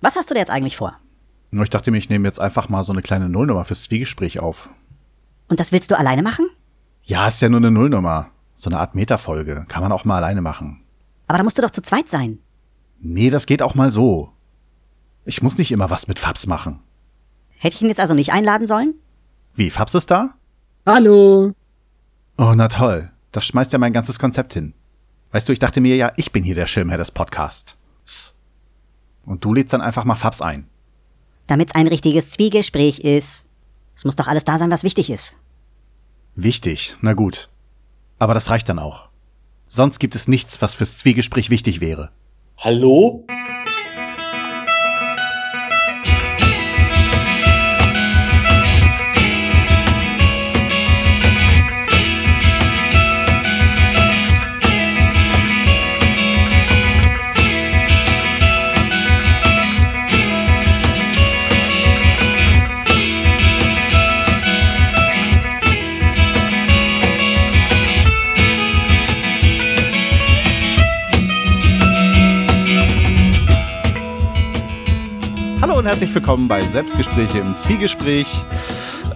Was hast du denn jetzt eigentlich vor? Ich dachte mir, ich nehme jetzt einfach mal so eine kleine Nullnummer fürs Zwiegespräch auf. Und das willst du alleine machen? Ja, ist ja nur eine Nullnummer. So eine Art Metafolge. Kann man auch mal alleine machen. Aber da musst du doch zu zweit sein. Nee, das geht auch mal so. Ich muss nicht immer was mit Fabs machen. Hätte ich ihn jetzt also nicht einladen sollen? Wie, Fabs ist da? Hallo. Oh, na toll. Das schmeißt ja mein ganzes Konzept hin. Weißt du, ich dachte mir ja, ich bin hier der Schirmherr des Podcasts. Und du lädst dann einfach mal Fabs ein. Damit ein richtiges Zwiegespräch ist. Es muss doch alles da sein, was wichtig ist. Wichtig, na gut. Aber das reicht dann auch. Sonst gibt es nichts, was fürs Zwiegespräch wichtig wäre. Hallo? Hallo und herzlich willkommen bei Selbstgespräche im Zwiegespräch.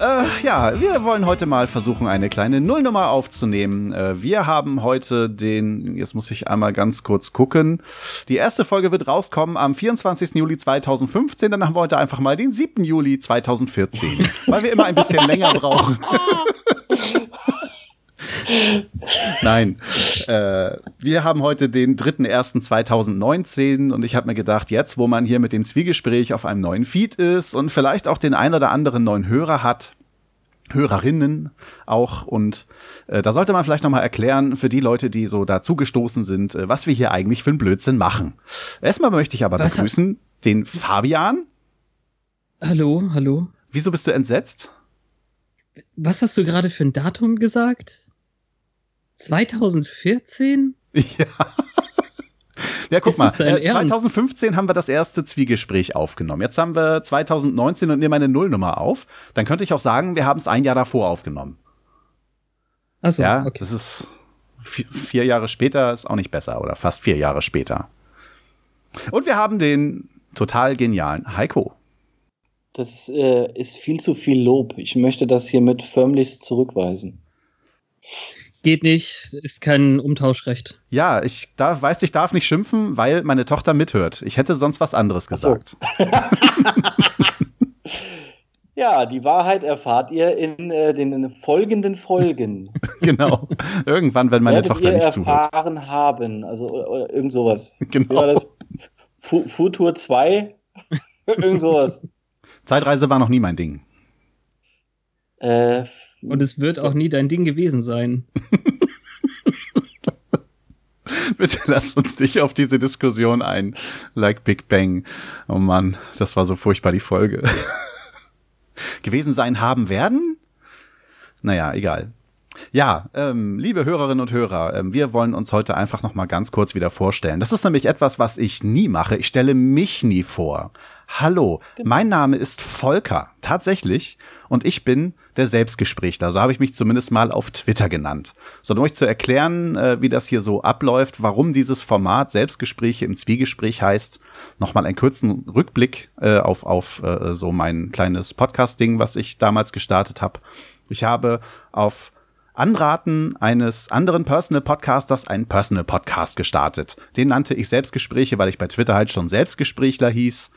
Äh, ja, wir wollen heute mal versuchen, eine kleine Nullnummer aufzunehmen. Äh, wir haben heute den, jetzt muss ich einmal ganz kurz gucken. Die erste Folge wird rauskommen am 24. Juli 2015. Dann haben wir heute einfach mal den 7. Juli 2014, weil wir immer ein bisschen länger brauchen. Nein. Äh, wir haben heute den 3.1.2019 und ich habe mir gedacht, jetzt, wo man hier mit dem Zwiegespräch auf einem neuen Feed ist und vielleicht auch den ein oder anderen neuen Hörer hat, Hörerinnen auch und äh, da sollte man vielleicht noch mal erklären für die Leute, die so dazugestoßen sind, äh, was wir hier eigentlich für einen Blödsinn machen. Erstmal möchte ich aber Was begrüßen den Fabian. Hallo, hallo. Wieso bist du entsetzt? Was hast du gerade für ein Datum gesagt? 2014? Ja. Ja, guck mal, das dein äh, Ernst? 2015 haben wir das erste Zwiegespräch aufgenommen. Jetzt haben wir 2019 und nehme eine Nullnummer auf. Dann könnte ich auch sagen, wir haben es ein Jahr davor aufgenommen. Achso, ja, okay. das ist vier, vier Jahre später ist auch nicht besser oder fast vier Jahre später. Und wir haben den total genialen Heiko. Das äh, ist viel zu viel Lob. Ich möchte das hiermit förmlichst zurückweisen. Geht nicht, ist kein Umtauschrecht. Ja, ich darf, weiß, ich darf nicht schimpfen, weil meine Tochter mithört. Ich hätte sonst was anderes Ach so. gesagt. Ja, die Wahrheit erfahrt ihr in äh, den folgenden Folgen. genau. Irgendwann, wenn meine Werdet Tochter ihr nicht zuhört. erfahren haben. Also oder, oder irgend sowas. Genau. war das? Fu Futur 2? irgend sowas. Zeitreise war noch nie mein Ding. Äh, Und es wird auch nie dein Ding gewesen sein. Bitte lass uns nicht auf diese Diskussion ein. Like Big Bang. Oh Mann, das war so furchtbar die Folge. Gewesen sein haben werden? Naja, egal. Ja, ähm, liebe Hörerinnen und Hörer, ähm, wir wollen uns heute einfach noch mal ganz kurz wieder vorstellen. Das ist nämlich etwas, was ich nie mache. Ich stelle mich nie vor. Hallo, mein Name ist Volker, tatsächlich, und ich bin der Selbstgesprächler. So habe ich mich zumindest mal auf Twitter genannt. So, um euch zu erklären, äh, wie das hier so abläuft, warum dieses Format Selbstgespräche im Zwiegespräch heißt, nochmal einen kurzen Rückblick äh, auf, auf äh, so mein kleines Podcast-Ding, was ich damals gestartet habe. Ich habe auf Anraten eines anderen Personal Podcasters einen Personal Podcast gestartet. Den nannte ich Selbstgespräche, weil ich bei Twitter halt schon Selbstgesprächler hieß.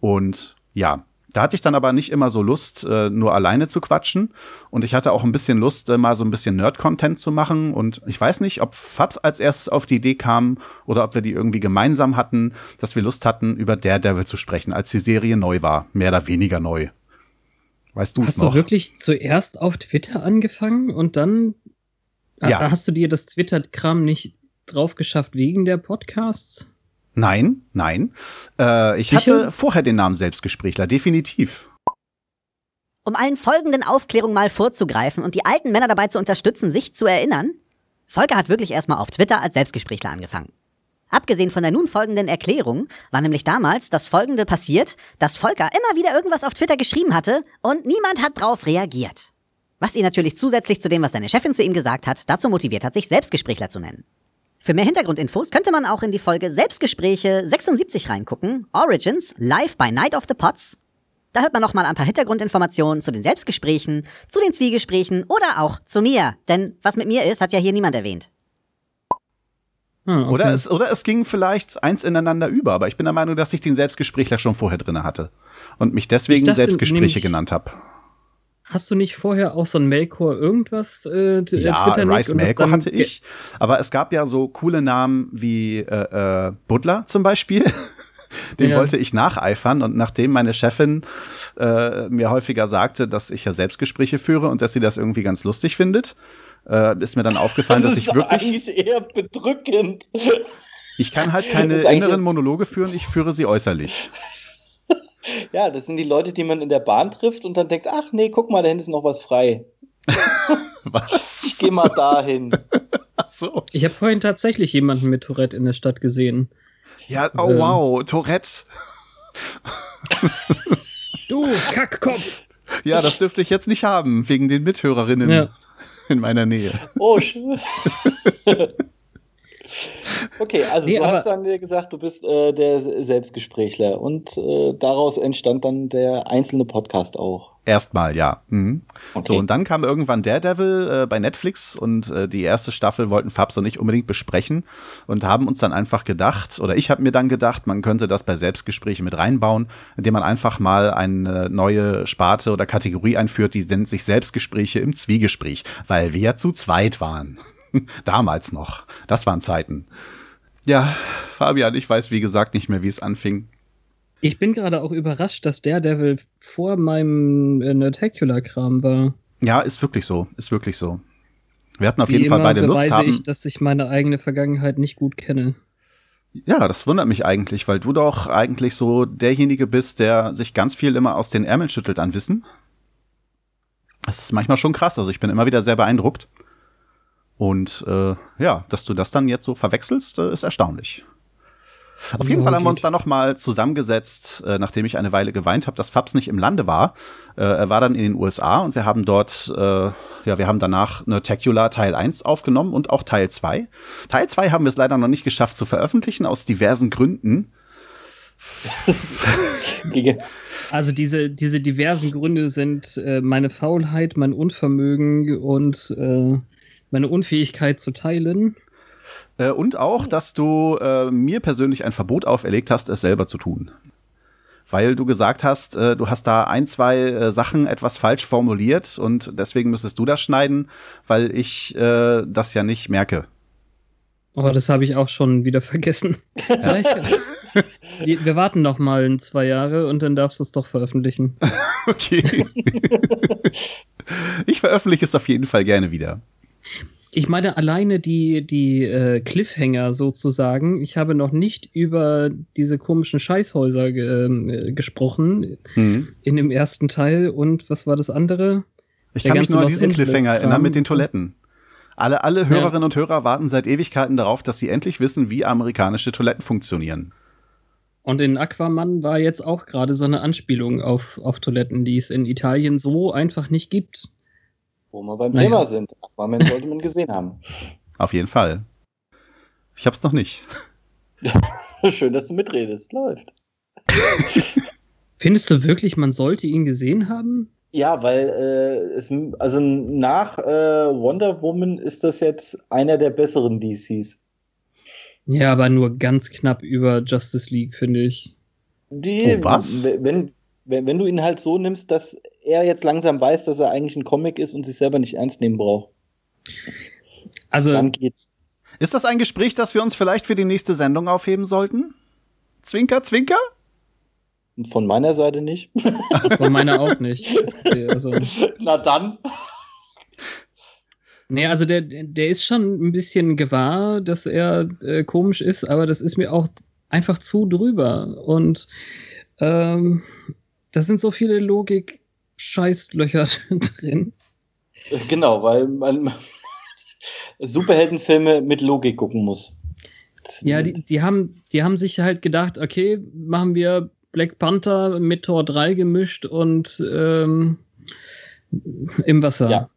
Und ja, da hatte ich dann aber nicht immer so Lust, äh, nur alleine zu quatschen. Und ich hatte auch ein bisschen Lust, äh, mal so ein bisschen Nerd-Content zu machen. Und ich weiß nicht, ob Fabs als erstes auf die Idee kam oder ob wir die irgendwie gemeinsam hatten, dass wir Lust hatten, über Daredevil zu sprechen, als die Serie neu war. Mehr oder weniger neu. Weißt du es Hast noch? du wirklich zuerst auf Twitter angefangen und dann Ja. Ah, hast du dir das Twitter-Kram nicht drauf geschafft wegen der Podcasts? Nein, nein. Äh, ich Sicher? hatte vorher den Namen Selbstgesprächler, definitiv. Um allen folgenden Aufklärungen mal vorzugreifen und die alten Männer dabei zu unterstützen, sich zu erinnern, Volker hat wirklich erstmal auf Twitter als Selbstgesprächler angefangen. Abgesehen von der nun folgenden Erklärung war nämlich damals das folgende passiert, dass Volker immer wieder irgendwas auf Twitter geschrieben hatte und niemand hat drauf reagiert. Was ihn natürlich zusätzlich zu dem, was seine Chefin zu ihm gesagt hat, dazu motiviert hat, sich Selbstgesprächler zu nennen. Für mehr Hintergrundinfos könnte man auch in die Folge Selbstgespräche 76 reingucken, Origins, live by Night of the Pots. Da hört man nochmal ein paar Hintergrundinformationen zu den Selbstgesprächen, zu den Zwiegesprächen oder auch zu mir. Denn was mit mir ist, hat ja hier niemand erwähnt. Ah, okay. oder, es, oder es ging vielleicht eins ineinander über, aber ich bin der Meinung, dass ich den Selbstgesprächler schon vorher drin hatte und mich deswegen dachte, Selbstgespräche genannt habe. Hast du nicht vorher auch so ein Melkor irgendwas äh, Ja, Rice Melkor hatte ich. Aber es gab ja so coole Namen wie äh, äh, Butler zum Beispiel. Den ja. wollte ich nacheifern und nachdem meine Chefin äh, mir häufiger sagte, dass ich ja Selbstgespräche führe und dass sie das irgendwie ganz lustig findet, äh, ist mir dann aufgefallen, das dass ich wirklich. eigentlich eher bedrückend. Ich kann halt keine inneren Monologe führen, ich führe sie äußerlich. Ja, das sind die Leute, die man in der Bahn trifft und dann denkst, ach nee, guck mal, da hinten ist noch was frei. was? Ich geh mal dahin. Ach so. Ich habe vorhin tatsächlich jemanden mit Tourette in der Stadt gesehen. Ja, oh ähm. wow, Tourette. du Kackkopf. Ja, das dürfte ich jetzt nicht haben, wegen den Mithörerinnen ja. in meiner Nähe. Oh, schön. Okay, also nee, du hast dann gesagt, du bist äh, der Selbstgesprächler und äh, daraus entstand dann der einzelne Podcast auch. Erstmal, ja. Mhm. Okay. So, und dann kam irgendwann Daredevil äh, bei Netflix und äh, die erste Staffel wollten Fabs und ich unbedingt besprechen und haben uns dann einfach gedacht, oder ich habe mir dann gedacht, man könnte das bei Selbstgesprächen mit reinbauen, indem man einfach mal eine neue Sparte oder Kategorie einführt, die nennt sich Selbstgespräche im Zwiegespräch, weil wir ja zu zweit waren. Damals noch. Das waren Zeiten. Ja, Fabian, ich weiß wie gesagt nicht mehr, wie es anfing. Ich bin gerade auch überrascht, dass der Devil vor meinem äh, Nerdtacular-Kram war. Ja, ist wirklich so. Ist wirklich so. Wir hatten auf wie jeden Fall beide Lust haben. ich, dass ich meine eigene Vergangenheit nicht gut kenne. Ja, das wundert mich eigentlich, weil du doch eigentlich so derjenige bist, der sich ganz viel immer aus den Ärmeln schüttelt an Wissen. Das ist manchmal schon krass. Also ich bin immer wieder sehr beeindruckt. Und äh, ja, dass du das dann jetzt so verwechselst, äh, ist erstaunlich. Auf jeden ja, Fall haben wir uns dann noch mal zusammengesetzt, äh, nachdem ich eine Weile geweint habe, dass Fabs nicht im Lande war. Äh, er war dann in den USA und wir haben dort, äh, ja, wir haben danach eine Tecular Teil 1 aufgenommen und auch Teil 2. Teil 2 haben wir es leider noch nicht geschafft zu veröffentlichen, aus diversen Gründen. also diese, diese diversen Gründe sind äh, meine Faulheit, mein Unvermögen und äh, meine Unfähigkeit zu teilen. Äh, und auch, dass du äh, mir persönlich ein Verbot auferlegt hast, es selber zu tun. Weil du gesagt hast, äh, du hast da ein, zwei äh, Sachen etwas falsch formuliert und deswegen müsstest du das schneiden, weil ich äh, das ja nicht merke. Aber das habe ich auch schon wieder vergessen. Ja. Wir warten noch mal zwei Jahre und dann darfst du es doch veröffentlichen. okay. ich veröffentliche es auf jeden Fall gerne wieder. Ich meine, alleine die, die äh, Cliffhanger sozusagen. Ich habe noch nicht über diese komischen Scheißhäuser ge äh, gesprochen mhm. in dem ersten Teil. Und was war das andere? Ich Der kann mich nur an diesen Cliffhanger erinnern mit den Toiletten. Alle, alle Hörerinnen ja. und Hörer warten seit Ewigkeiten darauf, dass sie endlich wissen, wie amerikanische Toiletten funktionieren. Und in Aquaman war jetzt auch gerade so eine Anspielung auf, auf Toiletten, die es in Italien so einfach nicht gibt. Wo wir beim naja. Thema sind. Aquaman sollte man gesehen haben. Auf jeden Fall. Ich hab's noch nicht. Schön, dass du mitredest. Läuft. Findest du wirklich, man sollte ihn gesehen haben? Ja, weil äh, es, also nach äh, Wonder Woman ist das jetzt einer der besseren DCs. Ja, aber nur ganz knapp über Justice League, finde ich. Die, oh, was? Wenn, wenn, wenn du ihn halt so nimmst, dass er jetzt langsam weiß, dass er eigentlich ein Comic ist und sich selber nicht ernst nehmen braucht. Also, dann geht's. Ist das ein Gespräch, das wir uns vielleicht für die nächste Sendung aufheben sollten? Zwinker, Zwinker? Von meiner Seite nicht. Von meiner auch nicht. Also, Na dann. Nee, also der, der ist schon ein bisschen gewahr, dass er äh, komisch ist, aber das ist mir auch einfach zu drüber. Und ähm, da sind so viele Logik-Scheißlöcher drin. Genau, weil man Superheldenfilme mit Logik gucken muss. Ja, die, die, haben, die haben sich halt gedacht, okay, machen wir Black Panther mit Tor 3 gemischt und ähm, im Wasser. Ja,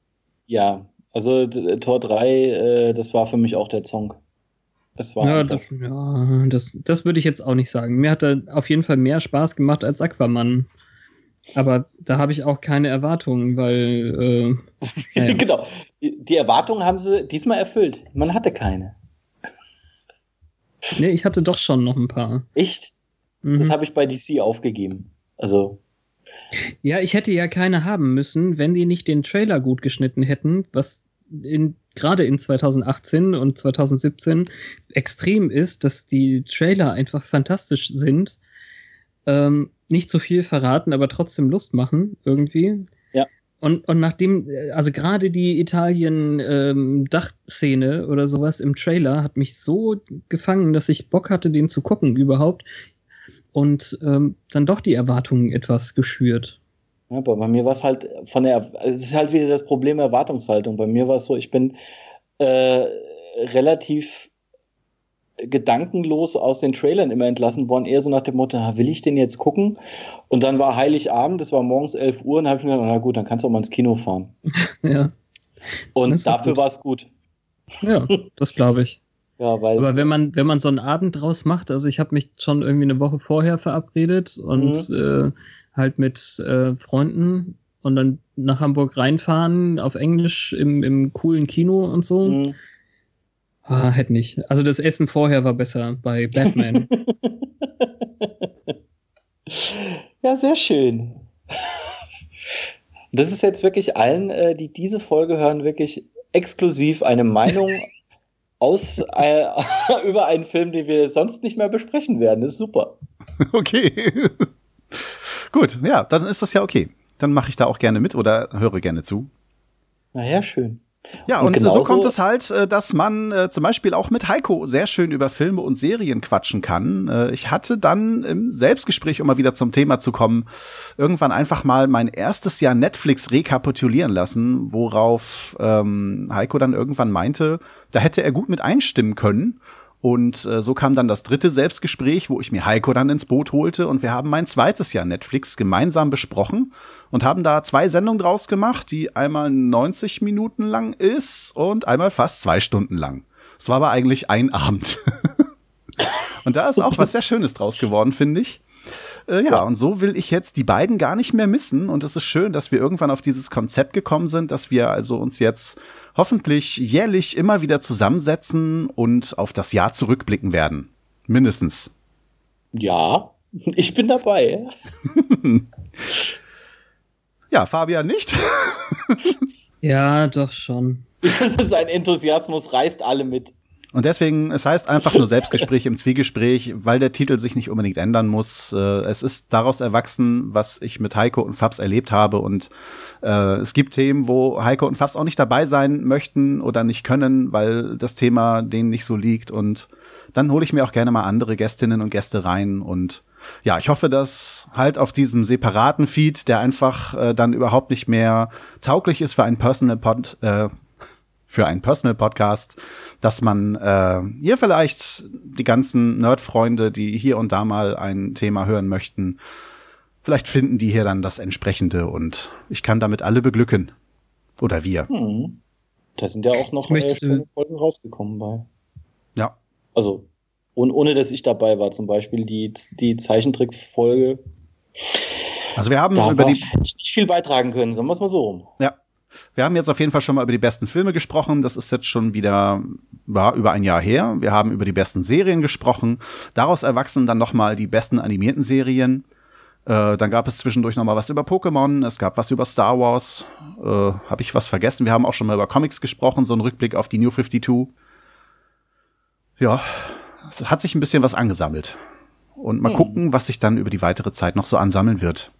ja. also Tor 3, äh, das war für mich auch der Song. Es war ja, das, ja das, das würde ich jetzt auch nicht sagen. Mir hat er auf jeden Fall mehr Spaß gemacht als Aquaman. Aber da habe ich auch keine Erwartungen, weil. Äh, ja. genau. Die Erwartungen haben sie diesmal erfüllt. Man hatte keine. Nee, ich hatte doch schon noch ein paar. Echt? Mhm. Das habe ich bei DC aufgegeben. Also. Ja, ich hätte ja keine haben müssen, wenn die nicht den Trailer gut geschnitten hätten, was in, gerade in 2018 und 2017 extrem ist, dass die Trailer einfach fantastisch sind. Ähm, nicht so viel verraten, aber trotzdem Lust machen, irgendwie. Ja. Und, und nachdem, also gerade die Italien-Dachszene ähm, oder sowas im Trailer hat mich so gefangen, dass ich Bock hatte, den zu gucken überhaupt. Und ähm, dann doch die Erwartungen etwas geschürt. Ja, aber bei mir war es halt von der, es ist halt wieder das Problem Erwartungshaltung. Bei mir war es so, ich bin äh, relativ gedankenlos aus den Trailern immer entlassen worden, eher so nach dem Motto, will ich den jetzt gucken? Und dann war Heiligabend, das war morgens 11 Uhr, und habe ich mir gedacht, na gut, dann kannst du auch mal ins Kino fahren. ja. Und dafür war es gut. Ja, das glaube ich. ja, weil Aber wenn man, wenn man so einen Abend draus macht, also ich habe mich schon irgendwie eine Woche vorher verabredet und mhm. äh, halt mit äh, Freunden und dann nach Hamburg reinfahren auf Englisch im, im coolen Kino und so. Mhm. Ah, hätte nicht. Also das Essen vorher war besser bei Batman. ja, sehr schön. Das ist jetzt wirklich allen, äh, die diese Folge hören, wirklich exklusiv eine Meinung aus äh, über einen Film, den wir sonst nicht mehr besprechen werden. Das ist super. Okay. Gut, ja, dann ist das ja okay. Dann mache ich da auch gerne mit oder höre gerne zu. Naja, schön. Ja, und, und so kommt es halt, äh, dass man äh, zum Beispiel auch mit Heiko sehr schön über Filme und Serien quatschen kann. Äh, ich hatte dann im Selbstgespräch, um mal wieder zum Thema zu kommen, irgendwann einfach mal mein erstes Jahr Netflix rekapitulieren lassen, worauf ähm, Heiko dann irgendwann meinte, da hätte er gut mit einstimmen können. Und äh, so kam dann das dritte Selbstgespräch, wo ich mir Heiko dann ins Boot holte und wir haben mein zweites Jahr Netflix gemeinsam besprochen und haben da zwei Sendungen draus gemacht, die einmal 90 Minuten lang ist und einmal fast zwei Stunden lang. Es war aber eigentlich ein Abend. und da ist auch was sehr Schönes draus geworden, finde ich. Äh, ja, und so will ich jetzt die beiden gar nicht mehr missen. Und es ist schön, dass wir irgendwann auf dieses Konzept gekommen sind, dass wir also uns jetzt hoffentlich jährlich immer wieder zusammensetzen und auf das Jahr zurückblicken werden. Mindestens. Ja, ich bin dabei. ja, Fabian nicht. ja, doch schon. Sein Enthusiasmus reißt alle mit. Und deswegen, es heißt einfach nur Selbstgespräch im Zwiegespräch, weil der Titel sich nicht unbedingt ändern muss. Äh, es ist daraus erwachsen, was ich mit Heiko und Fabs erlebt habe. Und äh, es gibt Themen, wo Heiko und Fabs auch nicht dabei sein möchten oder nicht können, weil das Thema denen nicht so liegt. Und dann hole ich mir auch gerne mal andere Gästinnen und Gäste rein. Und ja, ich hoffe, dass halt auf diesem separaten Feed, der einfach äh, dann überhaupt nicht mehr tauglich ist für einen Personal Pod, äh, für einen Personal Podcast, dass man äh, hier vielleicht die ganzen Nerd-Freunde, die hier und da mal ein Thema hören möchten, vielleicht finden die hier dann das entsprechende und ich kann damit alle beglücken. Oder wir. Hm. Da sind ja auch noch äh, schöne Folgen rausgekommen bei. Ja. Also, ohne, ohne dass ich dabei war, zum Beispiel die, die Zeichentrick-Folge. Also wir haben da über die. nicht viel beitragen können, sagen wir es mal so rum. Ja, wir haben jetzt auf jeden Fall schon mal über die besten Filme gesprochen. Das ist jetzt schon wieder war über ein Jahr her. Wir haben über die besten Serien gesprochen. Daraus erwachsen dann noch mal die besten animierten Serien. Äh, dann gab es zwischendurch noch mal was über Pokémon. Es gab was über Star Wars. Äh, Habe ich was vergessen? Wir haben auch schon mal über Comics gesprochen. So ein Rückblick auf die New 52. Ja, es hat sich ein bisschen was angesammelt. Und mal hm. gucken, was sich dann über die weitere Zeit noch so ansammeln wird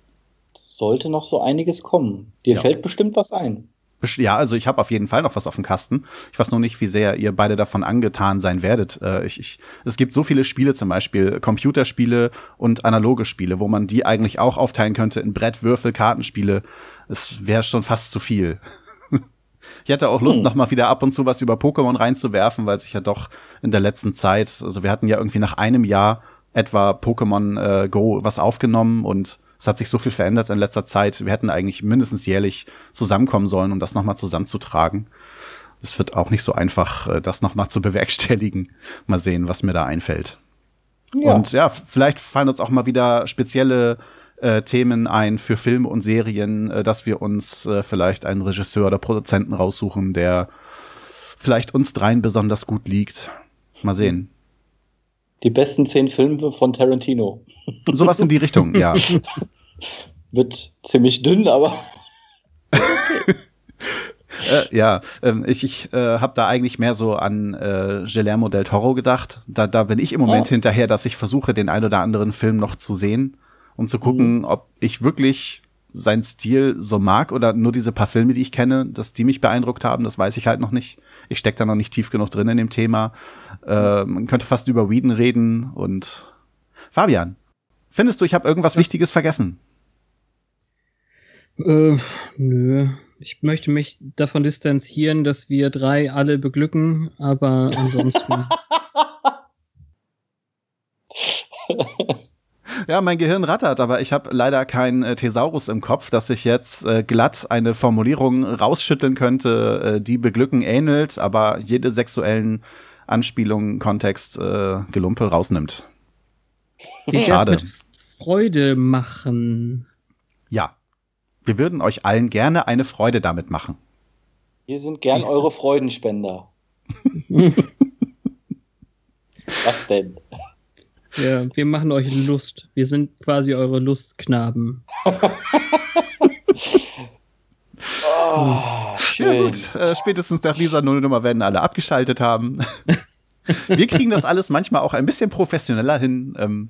sollte noch so einiges kommen. Dir ja. fällt bestimmt was ein. Ja, also ich habe auf jeden Fall noch was auf dem Kasten. Ich weiß nur nicht, wie sehr ihr beide davon angetan sein werdet. Äh, ich, ich, es gibt so viele Spiele, zum Beispiel Computerspiele und analoge Spiele, wo man die eigentlich auch aufteilen könnte in Brett, Würfel, Kartenspiele. Es wäre schon fast zu viel. Ich hätte auch Lust, hm. noch mal wieder ab und zu was über Pokémon reinzuwerfen, weil sich ja doch in der letzten Zeit, also wir hatten ja irgendwie nach einem Jahr etwa Pokémon äh, Go was aufgenommen und es hat sich so viel verändert in letzter Zeit. Wir hätten eigentlich mindestens jährlich zusammenkommen sollen, um das nochmal zusammenzutragen. es wird auch nicht so einfach, äh, das nochmal zu bewerkstelligen. Mal sehen, was mir da einfällt. Ja. Und ja, vielleicht fallen uns auch mal wieder spezielle äh, Themen ein für Filme und Serien, äh, dass wir uns äh, vielleicht einen Regisseur oder Produzenten raussuchen, der vielleicht uns dreien besonders gut liegt. Mal sehen. Die besten zehn Filme von Tarantino. Sowas in die Richtung, ja. Wird ziemlich dünn, aber. äh, ja, ähm, ich, ich äh, habe da eigentlich mehr so an äh, Guillermo del Toro gedacht. Da, da bin ich im Moment oh. hinterher, dass ich versuche, den ein oder anderen Film noch zu sehen, um zu gucken, mhm. ob ich wirklich seinen Stil so mag oder nur diese paar Filme, die ich kenne, dass die mich beeindruckt haben, das weiß ich halt noch nicht. Ich stecke da noch nicht tief genug drin in dem Thema. Äh, man könnte fast über Whedon reden und Fabian, findest du, ich habe irgendwas Wichtiges vergessen? Äh, nö. Ich möchte mich davon distanzieren, dass wir drei alle beglücken, aber ansonsten. Ja, mein Gehirn rattert, aber ich habe leider keinen äh, Thesaurus im Kopf, dass ich jetzt äh, glatt eine Formulierung rausschütteln könnte, äh, die beglücken ähnelt, aber jede sexuellen Anspielungen, Kontext, äh, Gelumpe rausnimmt. Wie Schade. Mit Freude machen. Ja. Wir würden euch allen gerne eine Freude damit machen. Wir sind gern eure Freudenspender. Was denn? Ja, wir machen euch Lust. Wir sind quasi eure Lustknaben. oh, ja gut, äh, spätestens nach dieser Nullnummer werden alle abgeschaltet haben. wir kriegen das alles manchmal auch ein bisschen professioneller hin. Ähm.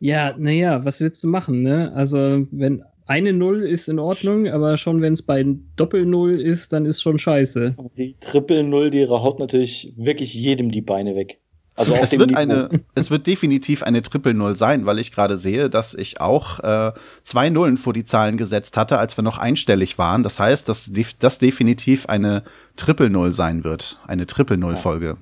Ja, naja, was willst du machen, ne? Also, wenn eine Null ist in Ordnung, aber schon wenn es bei Doppel-Null ist, dann ist schon scheiße. Die Triple-Null, die haut natürlich wirklich jedem die Beine weg. Also es wird eine, es wird definitiv eine Triple Null sein, weil ich gerade sehe, dass ich auch äh, zwei Nullen vor die Zahlen gesetzt hatte, als wir noch einstellig waren. Das heißt, dass das definitiv eine Triple Null sein wird, eine Triple Null Folge.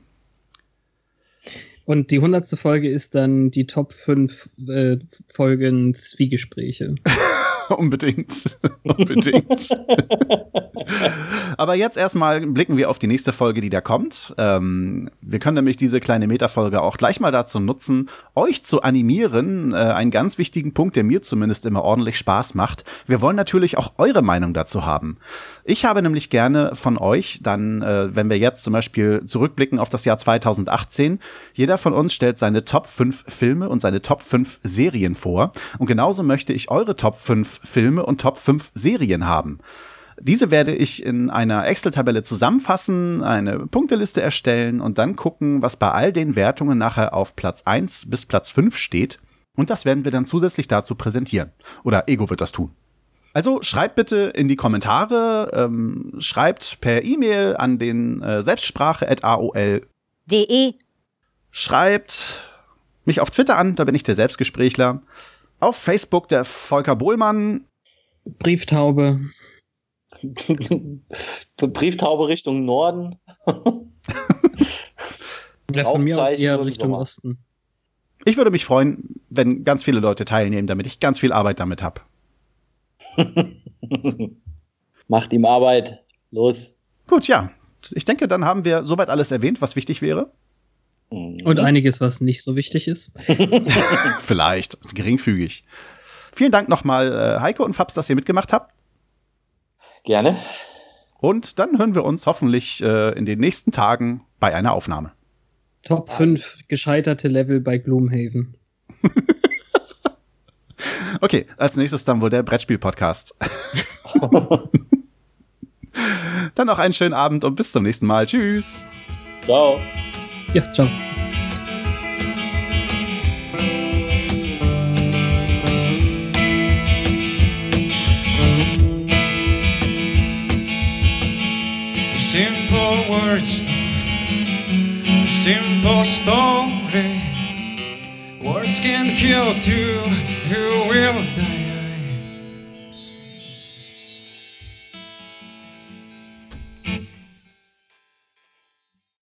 Und die hundertste Folge ist dann die Top 5 äh, Folgen Zwiegespräche. unbedingt. unbedingt. Aber jetzt erstmal blicken wir auf die nächste Folge, die da kommt. Ähm, wir können nämlich diese kleine Metafolge auch gleich mal dazu nutzen, euch zu animieren. Äh, einen ganz wichtigen Punkt, der mir zumindest immer ordentlich Spaß macht. Wir wollen natürlich auch eure Meinung dazu haben. Ich habe nämlich gerne von euch dann, äh, wenn wir jetzt zum Beispiel zurückblicken auf das Jahr 2018, jeder von uns stellt seine Top 5 Filme und seine Top 5 Serien vor. Und genauso möchte ich eure Top 5 Filme und Top 5 Serien haben. Diese werde ich in einer Excel-Tabelle zusammenfassen, eine Punkteliste erstellen und dann gucken, was bei all den Wertungen nachher auf Platz 1 bis Platz 5 steht. Und das werden wir dann zusätzlich dazu präsentieren. Oder Ego wird das tun. Also schreibt bitte in die Kommentare, ähm, schreibt per E-Mail an den äh, Selbstsprache.aol.de. Schreibt mich auf Twitter an, da bin ich der Selbstgesprächler. Auf Facebook der Volker Bohlmann. Brieftaube. Brieftaube Richtung Norden. ja, von mir aus eher Richtung. Osten. Ich würde mich freuen, wenn ganz viele Leute teilnehmen, damit ich ganz viel Arbeit damit habe. Macht ihm Arbeit. Los. Gut, ja. Ich denke, dann haben wir soweit alles erwähnt, was wichtig wäre. Und einiges, was nicht so wichtig ist. Vielleicht, geringfügig. Vielen Dank nochmal, äh, Heiko und Fabs, dass ihr mitgemacht habt. Gerne. Und dann hören wir uns hoffentlich äh, in den nächsten Tagen bei einer Aufnahme. Top 5 gescheiterte Level bei Gloomhaven. okay, als nächstes dann wohl der Brettspiel-Podcast. dann noch einen schönen Abend und bis zum nächsten Mal. Tschüss. Ciao. Ja, ciao. Simple words, simple story. Words can kill you, you will die.